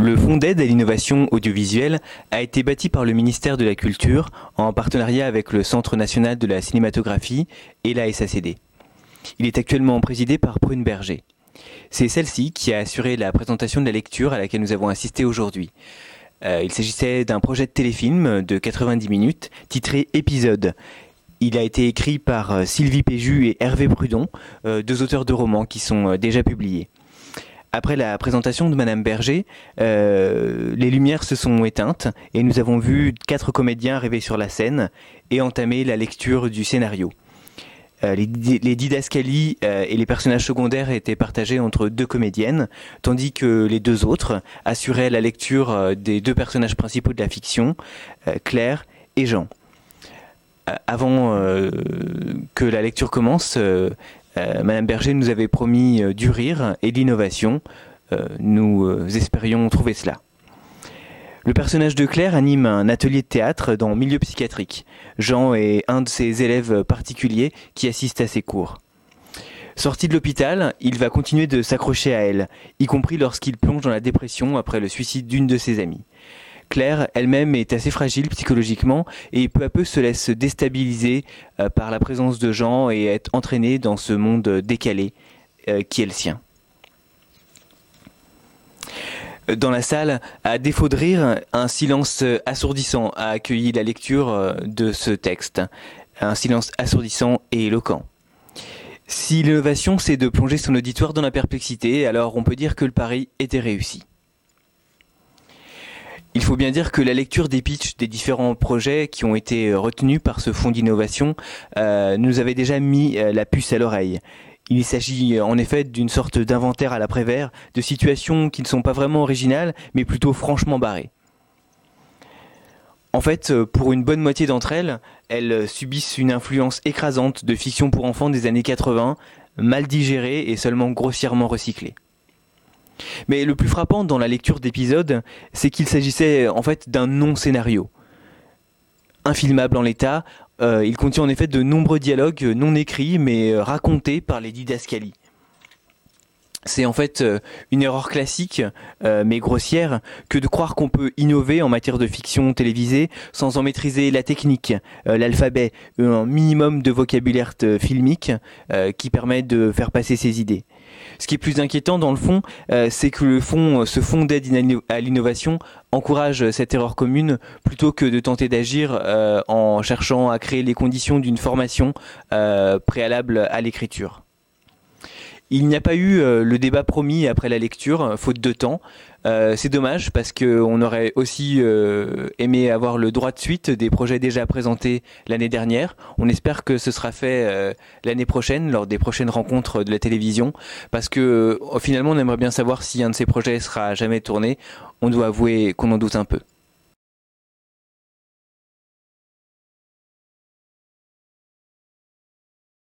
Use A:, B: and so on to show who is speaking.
A: Le Fonds d'aide à l'innovation audiovisuelle a été bâti par le ministère de la Culture en partenariat avec le Centre national de la cinématographie et la SACD. Il est actuellement présidé par Prune Berger. C'est celle-ci qui a assuré la présentation de la lecture à laquelle nous avons assisté aujourd'hui. Euh, il s'agissait d'un projet de téléfilm de 90 minutes titré Épisode. Il a été écrit par euh, Sylvie Péju et Hervé Prudon, euh, deux auteurs de romans qui sont déjà publiés. Après la présentation de Madame Berger, euh, les lumières se sont éteintes et nous avons vu quatre comédiens arriver sur la scène et entamer la lecture du scénario. Euh, les, les, didascalies euh, et les personnages secondaires étaient partagés entre deux comédiennes, tandis que les deux autres assuraient la lecture des deux personnages principaux de la fiction, Claire et Jean. avant que la lecture commence, euh, Madame Berger nous avait promis euh, du rire et de l'innovation. Euh, nous espérions trouver cela. Le personnage de Claire anime un atelier de théâtre dans le milieu psychiatrique. Jean est un de ses élèves particuliers qui assiste à ses cours. Sorti de l'hôpital, il va continuer de s'accrocher à elle, y compris lorsqu'il plonge dans la dépression après le suicide d'une de ses amies. Claire elle-même est assez fragile psychologiquement et peu à peu se laisse déstabiliser euh, par la présence de gens et est entraînée dans ce monde décalé euh, qui est le sien. Dans la salle, à défaut de rire, un silence assourdissant a accueilli la lecture euh, de ce texte. Un silence assourdissant et éloquent. Si l'innovation c'est de plonger son auditoire dans la perplexité, alors on peut dire que le pari était réussi. Il faut bien dire que la lecture des pitchs des différents projets qui ont été euh, retenus par ce fonds d'innovation euh, nous avait déjà mis euh, la puce à l'oreille. Il s'agit en effet d'une sorte d'inventaire à l'après-vert de situations qui ne sont pas vraiment originales, mais plutôt franchement barrées. En fait, pour une bonne moitié d'entre elles, elles subissent une influence écrasante de fiction pour enfants des années 80, mal digérée et seulement grossièrement recyclée. Mais le plus frappant dans la lecture d'épisodes, c'est qu'il s'agissait en fait d'un non-scénario. Infilmable en l'état, euh, il contient en effet de nombreux dialogues non écrits mais euh, racontés par les didascalies. C'est en fait euh, une erreur classique, mais grossière, que de croire qu'on peut innover en matière de fiction télévisée sans en maîtriser la technique, l'alphabet, un minimum de vocabulaire filmique qui permet de faire passer ses idées. Ce qui est plus inquiétant dans le fond, euh, c'est que le fond, ce fonds d'aide à l'innovation encourage cette erreur commune plutôt que de tenter d'agir euh, en cherchant à créer les conditions d'une formation euh, préalable à l'écriture. Il n'y a pas eu le débat promis après la lecture, faute de temps. Euh, c'est dommage parce qu'on aurait aussi euh, aimé avoir le droit de suite des projets déjà présentés l'année dernière. On espère que ce sera fait euh, l'année prochaine lors des prochaines rencontres de la télévision parce que finalement on aimerait bien savoir si un de ces projets sera jamais tourné. On doit avouer qu'on en doute un peu.